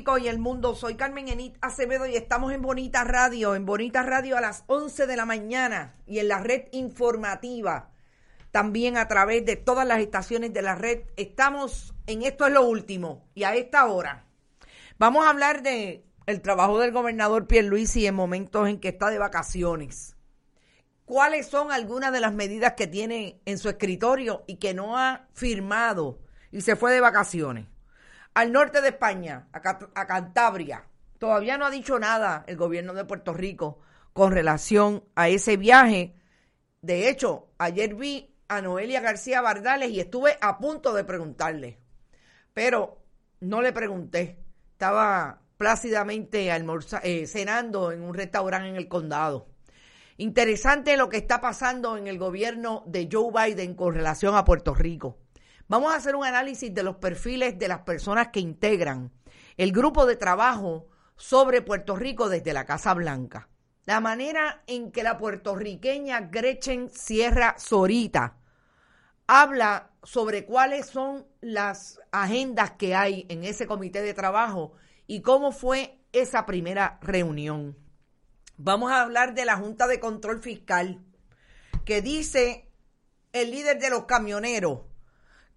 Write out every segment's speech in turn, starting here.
Y el mundo. Soy Carmen Enit Acevedo y estamos en Bonita Radio, en Bonita Radio a las 11 de la mañana y en la red informativa. También a través de todas las estaciones de la red. Estamos en Esto es lo último y a esta hora. Vamos a hablar de el trabajo del gobernador Pierluisi en momentos en que está de vacaciones. ¿Cuáles son algunas de las medidas que tiene en su escritorio y que no ha firmado y se fue de vacaciones? Al norte de España, a, Cantabria. Todavía no ha dicho nada el gobierno de Puerto Rico con relación a ese viaje. De hecho, ayer vi a Noelia García Bardales y estuve a punto de preguntarle, pero no le pregunté. Estaba plácidamente eh, cenando en un restaurante en el condado. Interesante lo que está pasando en el gobierno de Joe Biden con relación a Puerto Rico. Vamos a hacer un análisis de los perfiles de las personas que integran el grupo de trabajo sobre Puerto Rico desde la Casa Blanca. La manera en que la puertorriqueña Gretchen Sierra Zorita habla sobre cuáles son las agendas que hay en ese comité de trabajo y cómo fue esa primera reunión. Vamos a hablar de la Junta de Control Fiscal, que dice el líder de los camioneros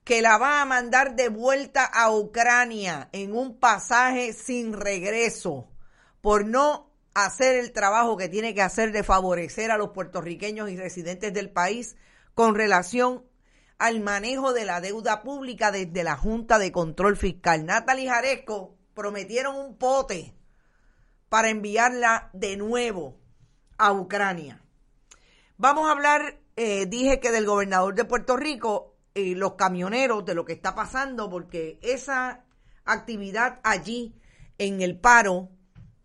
que la va a mandar de vuelta a Ucrania en un pasaje sin regreso por no hacer el trabajo que tiene que hacer de favorecer a los puertorriqueños y residentes del país con relación al manejo de la deuda pública desde la Junta de Control Fiscal. Natalie Jaresco prometieron un pote para enviarla de nuevo a Ucrania. Vamos a hablar, eh, dije que del gobernador de Puerto Rico, los camioneros, de lo que está pasando, porque esa actividad allí en el paro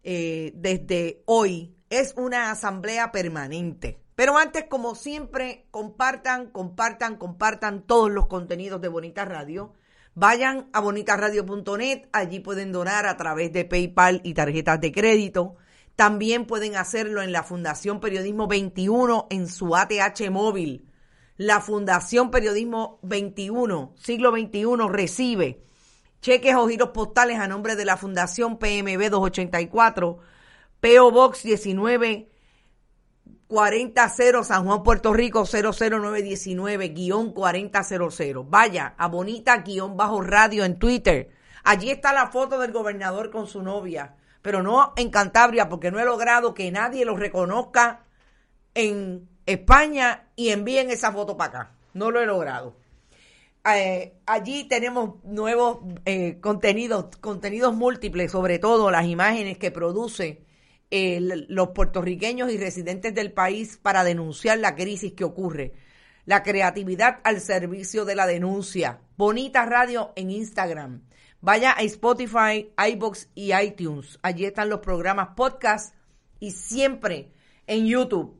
eh, desde hoy es una asamblea permanente. Pero antes, como siempre, compartan, compartan, compartan todos los contenidos de Bonita Radio. Vayan a bonitasradio.net, allí pueden donar a través de PayPal y tarjetas de crédito. También pueden hacerlo en la Fundación Periodismo 21 en su ATH móvil. La Fundación Periodismo 21, siglo XXI, recibe cheques o giros postales a nombre de la Fundación PMB 284, PO Box 19 40 San Juan, Puerto Rico 00919 guion 4000. Vaya a bonita guion bajo radio en Twitter. Allí está la foto del gobernador con su novia, pero no en Cantabria porque no he logrado que nadie lo reconozca en España y envíen esa foto para acá. No lo he logrado. Eh, allí tenemos nuevos eh, contenidos, contenidos múltiples, sobre todo las imágenes que produce el- los puertorriqueños y residentes del país para denunciar la crisis que ocurre. La creatividad al servicio de la denuncia. Bonita Radio en Instagram. Vaya a Spotify, iBox y iTunes. Allí están los programas podcast y siempre en YouTube.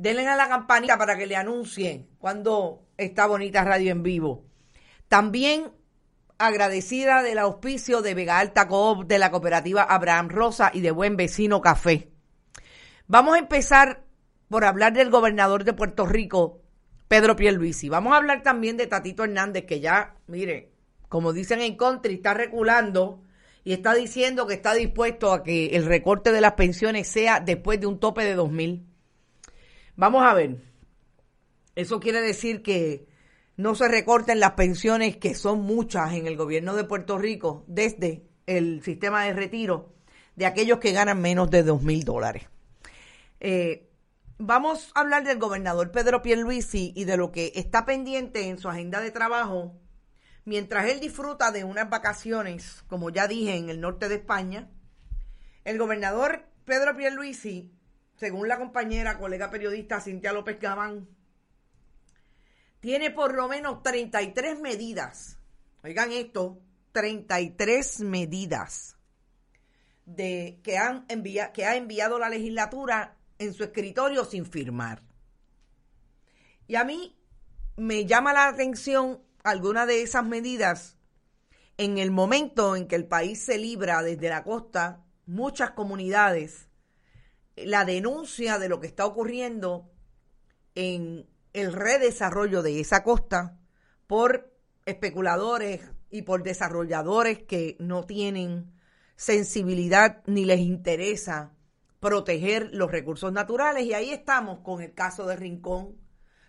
Denle a la campanita para que le anuncien cuando está Bonita Radio en vivo. También agradecida del auspicio de Vega Alta Coop, de la cooperativa Abraham Rosa y de Buen Vecino Café. Vamos a empezar por hablar del gobernador de Puerto Rico, Pedro Pierluisi. Vamos a hablar también de Tatito Hernández, que ya, mire, como dicen en country, está reculando y está diciendo que está dispuesto a que el recorte de las pensiones sea después de un tope de 2 mil. Vamos a ver. Eso quiere decir que no se recorten las pensiones, que son muchas en el gobierno de Puerto Rico, desde el sistema de retiro de aquellos que ganan menos de dos mil dólares. Eh, vamos a hablar del gobernador Pedro Pierluisi y de lo que está pendiente en su agenda de trabajo mientras él disfruta de unas vacaciones, como ya dije, en el norte de España. El gobernador Pedro Pierluisi, según la compañera, colega periodista Cintia López Gabán, tiene por lo menos 33 medidas. Oigan esto, 33 medidas de que han que ha enviado la legislatura en su escritorio sin firmar. Y a mí me llama la atención alguna de esas medidas en el momento en que el país se libra desde la costa, muchas comunidades, la denuncia de lo que está ocurriendo en el redesarrollo de esa costa por especuladores y por desarrolladores que no tienen sensibilidad ni les interesa proteger los recursos naturales. Y ahí estamos con el caso de Rincón,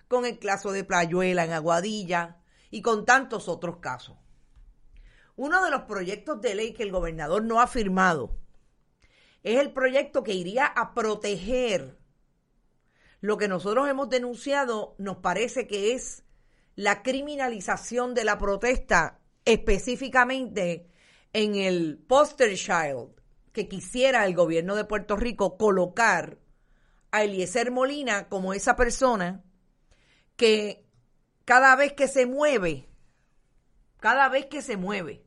con el caso de Playuela en Aguadilla y con tantos otros casos. Uno de los proyectos de ley que el gobernador no ha firmado es el proyecto que iría a proteger. Lo que nosotros hemos denunciado, nos parece que es la criminalización de la protesta, específicamente en el poster child que quisiera el gobierno de Puerto Rico colocar a Eliezer Molina como esa persona que cada vez que se mueve, cada vez que se mueve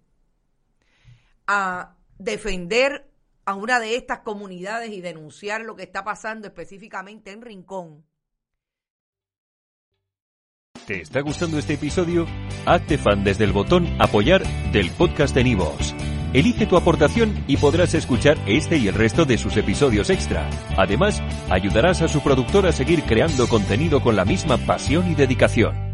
a defender a una de estas comunidades y denunciar lo que está pasando específicamente en Rincón. ¿Te está gustando este episodio? Hazte fan desde el botón apoyar del podcast de Nivos. Elige tu aportación y podrás escuchar este y el resto de sus episodios extra. Además, ayudarás a su productor a seguir creando contenido con la misma pasión y dedicación.